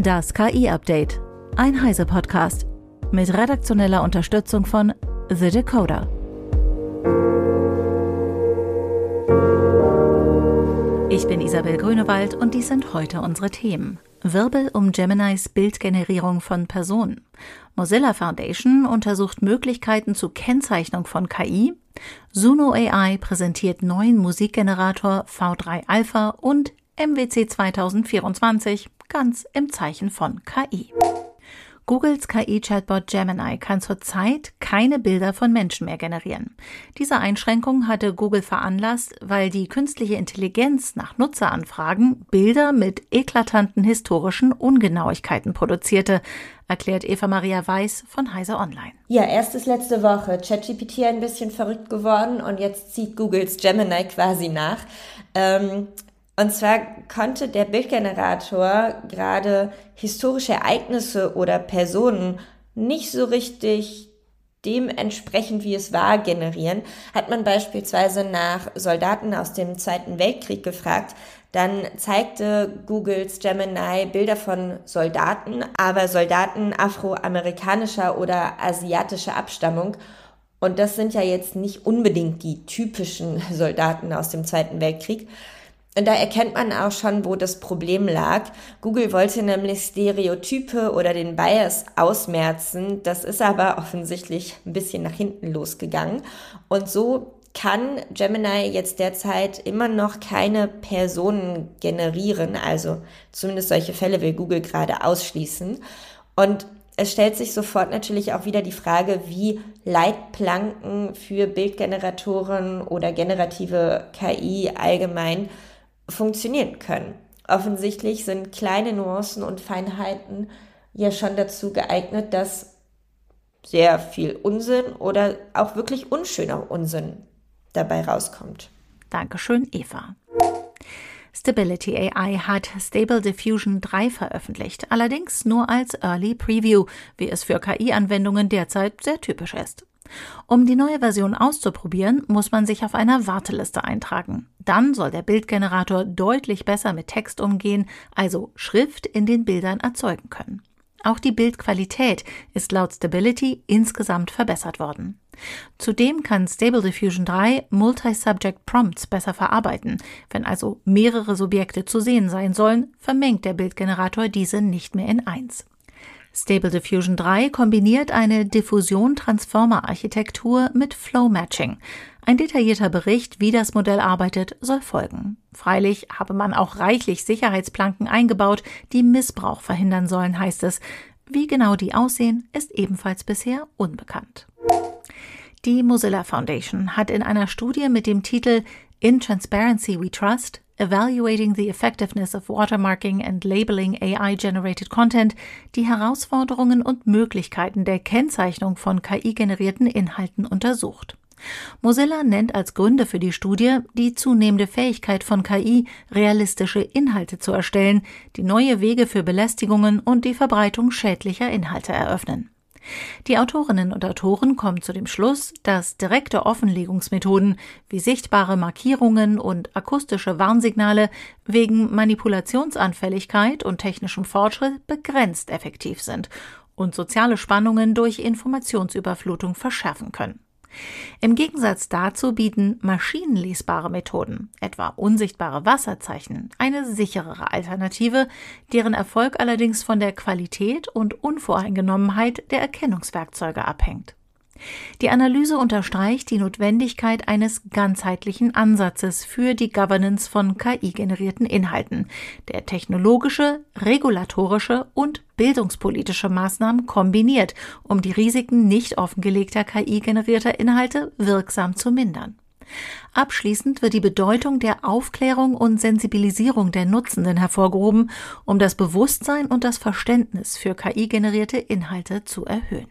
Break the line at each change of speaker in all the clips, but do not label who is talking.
Das KI-Update. Ein Heise-Podcast. Mit redaktioneller Unterstützung von The Decoder. Ich bin Isabel Grünewald und dies sind heute unsere Themen. Wirbel um Geminis Bildgenerierung von Personen. Mozilla Foundation untersucht Möglichkeiten zur Kennzeichnung von KI. Suno AI präsentiert neuen Musikgenerator V3 Alpha und MWC 2024 ganz im Zeichen von KI. Googles KI-Chatbot Gemini kann zurzeit keine Bilder von Menschen mehr generieren. Diese Einschränkung hatte Google veranlasst, weil die künstliche Intelligenz nach Nutzeranfragen Bilder mit eklatanten historischen Ungenauigkeiten produzierte, erklärt Eva Maria Weiß von Heise Online.
Ja, erst ist letzte Woche ChatGPT ein bisschen verrückt geworden und jetzt zieht Googles Gemini quasi nach. Ähm, und zwar konnte der Bildgenerator gerade historische Ereignisse oder Personen nicht so richtig dementsprechend, wie es war, generieren. Hat man beispielsweise nach Soldaten aus dem Zweiten Weltkrieg gefragt, dann zeigte Googles Gemini Bilder von Soldaten, aber Soldaten afroamerikanischer oder asiatischer Abstammung. Und das sind ja jetzt nicht unbedingt die typischen Soldaten aus dem Zweiten Weltkrieg. Und da erkennt man auch schon, wo das Problem lag. Google wollte nämlich Stereotype oder den Bias ausmerzen. Das ist aber offensichtlich ein bisschen nach hinten losgegangen. Und so kann Gemini jetzt derzeit immer noch keine Personen generieren. Also zumindest solche Fälle will Google gerade ausschließen. Und es stellt sich sofort natürlich auch wieder die Frage, wie Leitplanken für Bildgeneratoren oder generative KI allgemein funktionieren können. Offensichtlich sind kleine Nuancen und Feinheiten ja schon dazu geeignet, dass sehr viel Unsinn oder auch wirklich unschöner Unsinn dabei rauskommt.
Dankeschön, Eva. Stability AI hat Stable Diffusion 3 veröffentlicht, allerdings nur als Early Preview, wie es für KI-Anwendungen derzeit sehr typisch ist. Um die neue Version auszuprobieren, muss man sich auf einer Warteliste eintragen. Dann soll der Bildgenerator deutlich besser mit Text umgehen, also Schrift in den Bildern erzeugen können. Auch die Bildqualität ist laut Stability insgesamt verbessert worden. Zudem kann Stable Diffusion 3 Multi-Subject Prompts besser verarbeiten. Wenn also mehrere Subjekte zu sehen sein sollen, vermengt der Bildgenerator diese nicht mehr in eins. Stable Diffusion 3 kombiniert eine Diffusion-Transformer-Architektur mit Flow-Matching. Ein detaillierter Bericht, wie das Modell arbeitet, soll folgen. Freilich habe man auch reichlich Sicherheitsplanken eingebaut, die Missbrauch verhindern sollen, heißt es. Wie genau die aussehen, ist ebenfalls bisher unbekannt. Die Mozilla Foundation hat in einer Studie mit dem Titel In Transparency We Trust Evaluating the Effectiveness of Watermarking and Labeling AI-Generated Content die Herausforderungen und Möglichkeiten der Kennzeichnung von KI-generierten Inhalten untersucht. Mozilla nennt als Gründe für die Studie die zunehmende Fähigkeit von KI, realistische Inhalte zu erstellen, die neue Wege für Belästigungen und die Verbreitung schädlicher Inhalte eröffnen. Die Autorinnen und Autoren kommen zu dem Schluss, dass direkte Offenlegungsmethoden wie sichtbare Markierungen und akustische Warnsignale wegen Manipulationsanfälligkeit und technischem Fortschritt begrenzt effektiv sind und soziale Spannungen durch Informationsüberflutung verschärfen können. Im Gegensatz dazu bieten maschinenlesbare Methoden, etwa unsichtbare Wasserzeichen, eine sicherere Alternative, deren Erfolg allerdings von der Qualität und Unvoreingenommenheit der Erkennungswerkzeuge abhängt. Die Analyse unterstreicht die Notwendigkeit eines ganzheitlichen Ansatzes für die Governance von KI-generierten Inhalten, der technologische, regulatorische und bildungspolitische Maßnahmen kombiniert, um die Risiken nicht offengelegter KI-generierter Inhalte wirksam zu mindern. Abschließend wird die Bedeutung der Aufklärung und Sensibilisierung der Nutzenden hervorgehoben, um das Bewusstsein und das Verständnis für KI-generierte Inhalte zu erhöhen.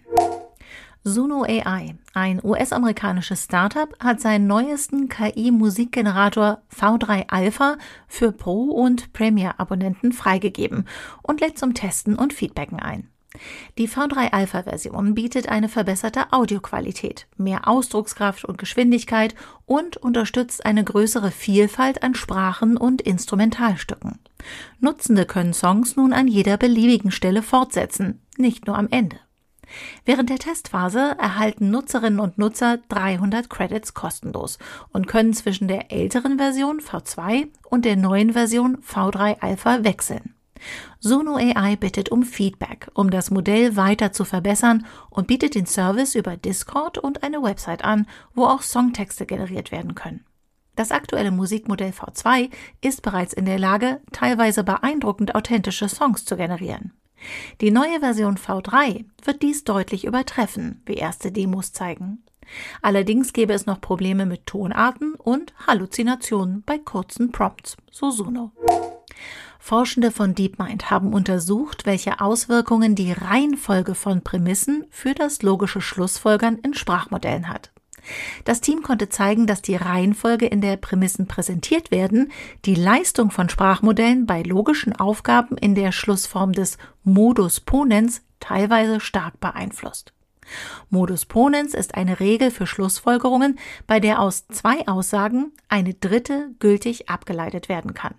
Suno AI, ein US-amerikanisches Startup, hat seinen neuesten KI-Musikgenerator V3 Alpha für Pro- und Premier-Abonnenten freigegeben und lädt zum Testen und Feedbacken ein. Die V3 Alpha Version bietet eine verbesserte Audioqualität, mehr Ausdruckskraft und Geschwindigkeit und unterstützt eine größere Vielfalt an Sprachen und Instrumentalstücken. Nutzende können Songs nun an jeder beliebigen Stelle fortsetzen, nicht nur am Ende. Während der Testphase erhalten Nutzerinnen und Nutzer 300 Credits kostenlos und können zwischen der älteren Version V2 und der neuen Version V3 Alpha wechseln. Sono AI bittet um Feedback, um das Modell weiter zu verbessern und bietet den Service über Discord und eine Website an, wo auch Songtexte generiert werden können. Das aktuelle Musikmodell V2 ist bereits in der Lage, teilweise beeindruckend authentische Songs zu generieren. Die neue Version V3 wird dies deutlich übertreffen, wie erste Demos zeigen. Allerdings gäbe es noch Probleme mit Tonarten und Halluzinationen bei kurzen Prompts, so Suno. Forschende von DeepMind haben untersucht, welche Auswirkungen die Reihenfolge von Prämissen für das logische Schlussfolgern in Sprachmodellen hat. Das Team konnte zeigen, dass die Reihenfolge, in der Prämissen präsentiert werden, die Leistung von Sprachmodellen bei logischen Aufgaben in der Schlussform des Modus Ponens teilweise stark beeinflusst. Modus Ponens ist eine Regel für Schlussfolgerungen, bei der aus zwei Aussagen eine dritte gültig abgeleitet werden kann.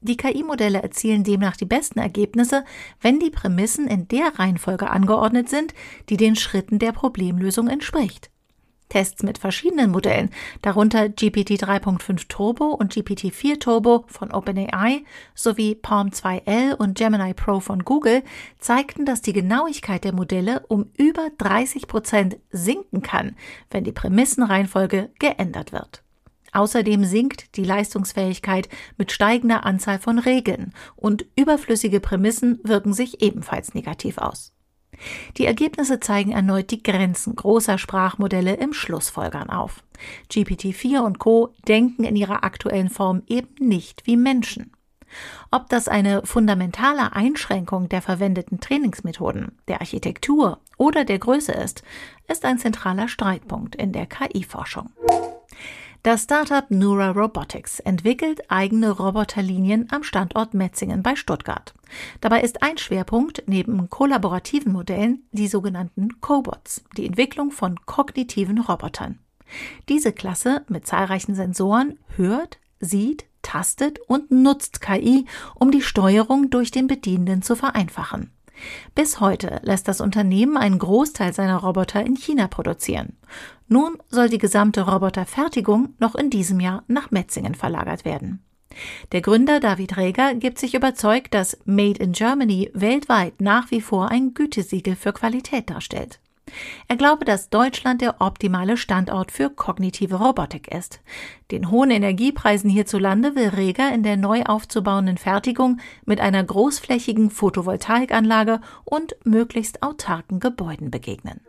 Die KI-Modelle erzielen demnach die besten Ergebnisse, wenn die Prämissen in der Reihenfolge angeordnet sind, die den Schritten der Problemlösung entspricht. Tests mit verschiedenen Modellen, darunter GPT 3.5 Turbo und GPT 4 Turbo von OpenAI sowie Palm 2L und Gemini Pro von Google, zeigten, dass die Genauigkeit der Modelle um über 30 Prozent sinken kann, wenn die Prämissenreihenfolge geändert wird. Außerdem sinkt die Leistungsfähigkeit mit steigender Anzahl von Regeln und überflüssige Prämissen wirken sich ebenfalls negativ aus. Die Ergebnisse zeigen erneut die Grenzen großer Sprachmodelle im Schlussfolgern auf. GPT-4 und Co. denken in ihrer aktuellen Form eben nicht wie Menschen. Ob das eine fundamentale Einschränkung der verwendeten Trainingsmethoden, der Architektur oder der Größe ist, ist ein zentraler Streitpunkt in der KI-Forschung. Das Startup Nura Robotics entwickelt eigene Roboterlinien am Standort Metzingen bei Stuttgart. Dabei ist ein Schwerpunkt neben kollaborativen Modellen die sogenannten Cobots, die Entwicklung von kognitiven Robotern. Diese Klasse mit zahlreichen Sensoren hört, sieht, tastet und nutzt KI, um die Steuerung durch den Bedienenden zu vereinfachen. Bis heute lässt das Unternehmen einen Großteil seiner Roboter in China produzieren. Nun soll die gesamte Roboterfertigung noch in diesem Jahr nach Metzingen verlagert werden. Der Gründer David Reger gibt sich überzeugt, dass Made in Germany weltweit nach wie vor ein Gütesiegel für Qualität darstellt. Er glaube, dass Deutschland der optimale Standort für kognitive Robotik ist. Den hohen Energiepreisen hierzulande will Reger in der neu aufzubauenden Fertigung mit einer großflächigen Photovoltaikanlage und möglichst autarken Gebäuden begegnen.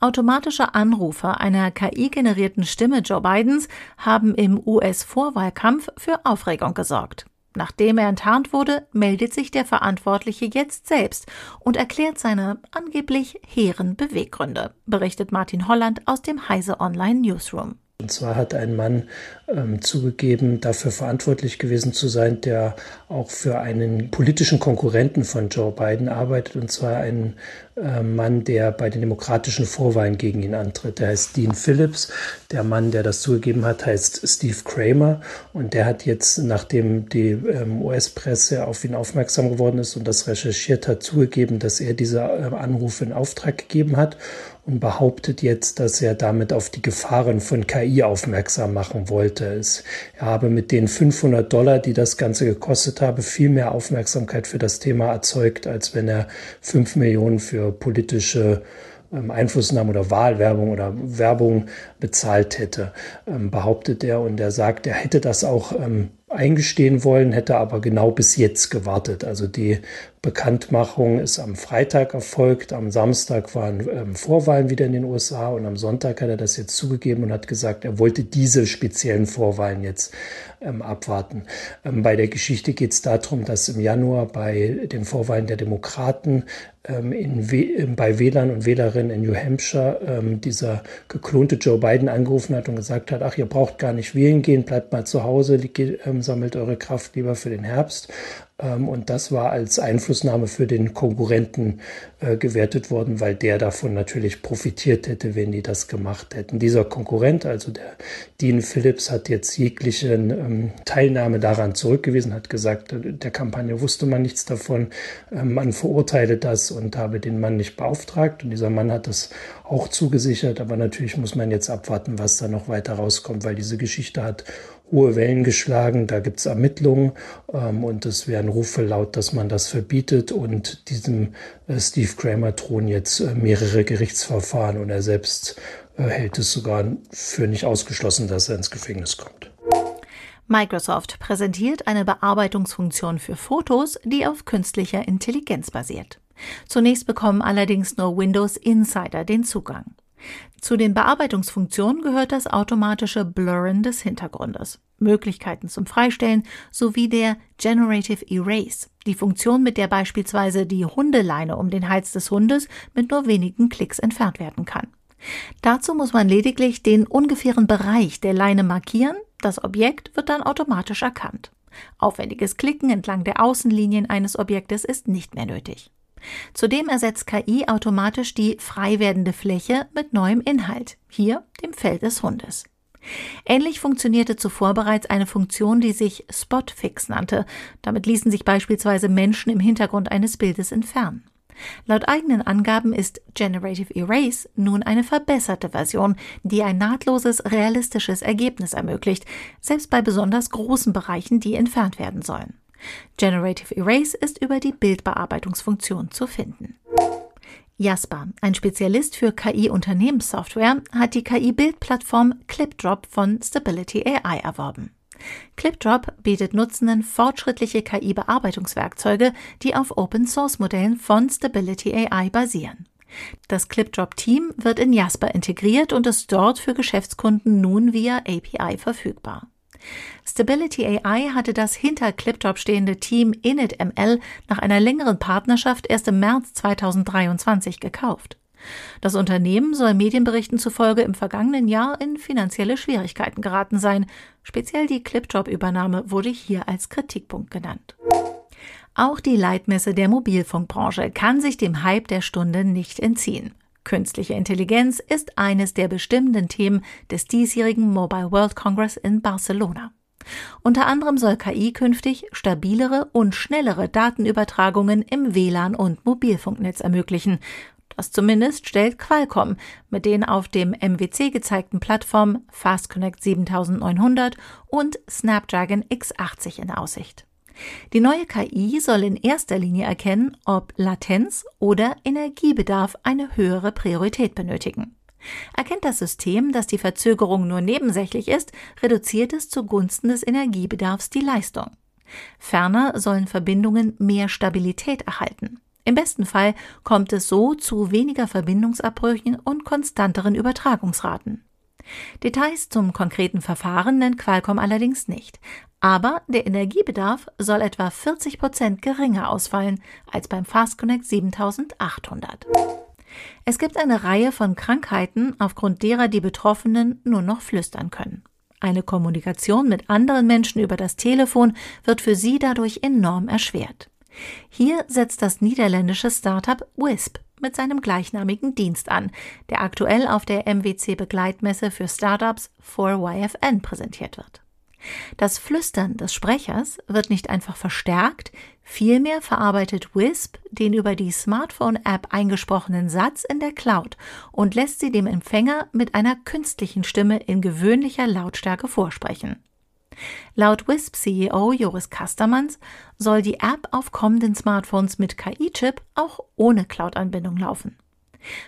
Automatische Anrufe einer KI-generierten Stimme Joe Bidens haben im US-Vorwahlkampf für Aufregung gesorgt. Nachdem er enttarnt wurde, meldet sich der Verantwortliche jetzt selbst und erklärt seine angeblich hehren Beweggründe, berichtet Martin Holland aus dem Heise Online Newsroom.
Und zwar hat ein Mann ähm, zugegeben, dafür verantwortlich gewesen zu sein, der auch für einen politischen Konkurrenten von Joe Biden arbeitet, und zwar einen äh, Mann, der bei den demokratischen Vorwahlen gegen ihn antritt. Der heißt Dean Phillips. Der Mann, der das zugegeben hat, heißt Steve Kramer. Und der hat jetzt, nachdem die ähm, US-Presse auf ihn aufmerksam geworden ist und das recherchiert hat, zugegeben, dass er diese äh, Anrufe in Auftrag gegeben hat und behauptet jetzt, dass er damit auf die Gefahren von KI aufmerksam machen wollte. Er habe mit den 500 Dollar, die das Ganze gekostet habe, viel mehr Aufmerksamkeit für das Thema erzeugt, als wenn er 5 Millionen für politische ähm, Einflussnahme oder Wahlwerbung oder Werbung bezahlt hätte, ähm, behauptet er. Und er sagt, er hätte das auch ähm, eingestehen wollen, hätte aber genau bis jetzt gewartet. Also die Bekanntmachung ist am Freitag erfolgt, am Samstag waren ähm, Vorwahlen wieder in den USA und am Sonntag hat er das jetzt zugegeben und hat gesagt, er wollte diese speziellen Vorwahlen jetzt ähm, abwarten. Ähm, bei der Geschichte geht es darum, dass im Januar bei den Vorwahlen der Demokraten ähm, in We bei Wählern und Wählerinnen in New Hampshire ähm, dieser geklonte Joe Biden angerufen hat und gesagt hat, ach, ihr braucht gar nicht wählen gehen, bleibt mal zu Hause, ähm, sammelt eure Kraft lieber für den Herbst. Ähm, und das war als Einflussnahme für den Konkurrenten äh, gewertet worden, weil der davon natürlich profitiert hätte, wenn die das gemacht hätten. Dieser Konkurrent, also der Dean Phillips, hat jetzt jegliche ähm, Teilnahme daran zurückgewiesen, hat gesagt, äh, der Kampagne wusste man nichts davon, äh, man verurteile das und habe den Mann nicht beauftragt. Und dieser Mann hat das auch zugesichert, aber natürlich muss man jetzt abwarten, was da noch weiter rauskommt, weil diese Geschichte hat hohe Wellen geschlagen. Da gibt es Ermittlungen ähm, und es werden Rufe laut, dass man das verbietet. Und diesem äh, Steve Kramer drohen jetzt äh, mehrere Gerichtsverfahren und er selbst äh, hält es sogar für nicht ausgeschlossen, dass er ins Gefängnis kommt.
Microsoft präsentiert eine Bearbeitungsfunktion für Fotos, die auf künstlicher Intelligenz basiert. Zunächst bekommen allerdings nur Windows Insider den Zugang. Zu den Bearbeitungsfunktionen gehört das automatische Blurren des Hintergrundes, Möglichkeiten zum Freistellen sowie der Generative Erase, die Funktion, mit der beispielsweise die Hundeleine um den Hals des Hundes mit nur wenigen Klicks entfernt werden kann. Dazu muss man lediglich den ungefähren Bereich der Leine markieren, das Objekt wird dann automatisch erkannt. Aufwendiges Klicken entlang der Außenlinien eines Objektes ist nicht mehr nötig. Zudem ersetzt KI automatisch die frei werdende Fläche mit neuem Inhalt, hier dem Fell des Hundes. Ähnlich funktionierte zuvor bereits eine Funktion, die sich Spotfix nannte. Damit ließen sich beispielsweise Menschen im Hintergrund eines Bildes entfernen. Laut eigenen Angaben ist Generative Erase nun eine verbesserte Version, die ein nahtloses, realistisches Ergebnis ermöglicht, selbst bei besonders großen Bereichen, die entfernt werden sollen. Generative Erase ist über die Bildbearbeitungsfunktion zu finden. Jasper, ein Spezialist für KI-Unternehmenssoftware, hat die KI-Bildplattform ClipDrop von Stability AI erworben. ClipDrop bietet Nutzenden fortschrittliche KI-Bearbeitungswerkzeuge, die auf Open-Source-Modellen von Stability AI basieren. Das ClipDrop-Team wird in Jasper integriert und ist dort für Geschäftskunden nun via API verfügbar. Stability AI hatte das hinter ClipDrop stehende Team InitML nach einer längeren Partnerschaft erst im März 2023 gekauft. Das Unternehmen soll Medienberichten zufolge im vergangenen Jahr in finanzielle Schwierigkeiten geraten sein. Speziell die ClipDrop-Übernahme wurde hier als Kritikpunkt genannt. Auch die Leitmesse der Mobilfunkbranche kann sich dem Hype der Stunde nicht entziehen. Künstliche Intelligenz ist eines der bestimmenden Themen des diesjährigen Mobile World Congress in Barcelona. Unter anderem soll KI künftig stabilere und schnellere Datenübertragungen im WLAN und Mobilfunknetz ermöglichen. Das zumindest stellt Qualcomm mit den auf dem MWC gezeigten Plattformen Fast Connect 7900 und Snapdragon X80 in Aussicht. Die neue KI soll in erster Linie erkennen, ob Latenz oder Energiebedarf eine höhere Priorität benötigen. Erkennt das System, dass die Verzögerung nur nebensächlich ist, reduziert es zugunsten des Energiebedarfs die Leistung. Ferner sollen Verbindungen mehr Stabilität erhalten. Im besten Fall kommt es so zu weniger Verbindungsabbrüchen und konstanteren Übertragungsraten. Details zum konkreten Verfahren nennt Qualcomm allerdings nicht. Aber der Energiebedarf soll etwa 40 Prozent geringer ausfallen als beim Fast Connect 7800. Es gibt eine Reihe von Krankheiten, aufgrund derer die Betroffenen nur noch flüstern können. Eine Kommunikation mit anderen Menschen über das Telefon wird für sie dadurch enorm erschwert. Hier setzt das niederländische Startup Wisp mit seinem gleichnamigen Dienst an, der aktuell auf der MWC Begleitmesse für Startups 4YFN präsentiert wird. Das Flüstern des Sprechers wird nicht einfach verstärkt, vielmehr verarbeitet Wisp den über die Smartphone-App eingesprochenen Satz in der Cloud und lässt sie dem Empfänger mit einer künstlichen Stimme in gewöhnlicher Lautstärke vorsprechen. Laut Wisp-CEO Joris Kastermanns soll die App auf kommenden Smartphones mit KI-Chip auch ohne Cloud-Anbindung laufen.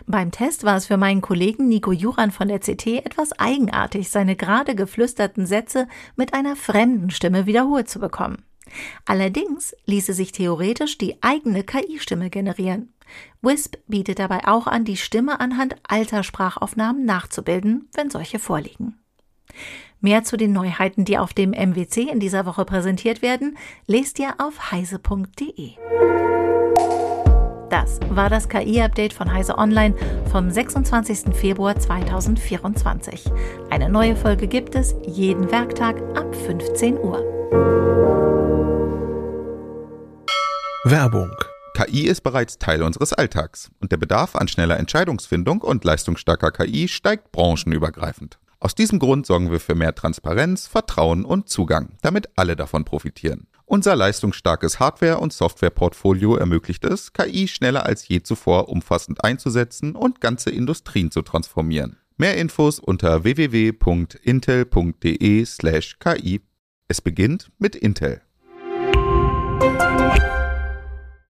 Beim Test war es für meinen Kollegen Nico Juran von der CT etwas eigenartig, seine gerade geflüsterten Sätze mit einer fremden Stimme wiederholt zu bekommen. Allerdings ließe sich theoretisch die eigene KI-Stimme generieren. Wisp bietet dabei auch an, die Stimme anhand alter Sprachaufnahmen nachzubilden, wenn solche vorliegen. Mehr zu den Neuheiten, die auf dem MWC in dieser Woche präsentiert werden, lest ihr auf heise.de. Das war das KI-Update von Heise Online vom 26. Februar 2024. Eine neue Folge gibt es jeden Werktag ab 15 Uhr.
Werbung
KI ist bereits Teil unseres Alltags und der Bedarf an schneller Entscheidungsfindung und leistungsstarker KI steigt branchenübergreifend. Aus diesem Grund sorgen wir für mehr Transparenz, Vertrauen und Zugang, damit alle davon profitieren. Unser leistungsstarkes Hardware- und Softwareportfolio ermöglicht es, KI schneller als je zuvor umfassend einzusetzen und ganze Industrien zu transformieren. Mehr Infos unter www.intel.de/ki. Es beginnt mit Intel.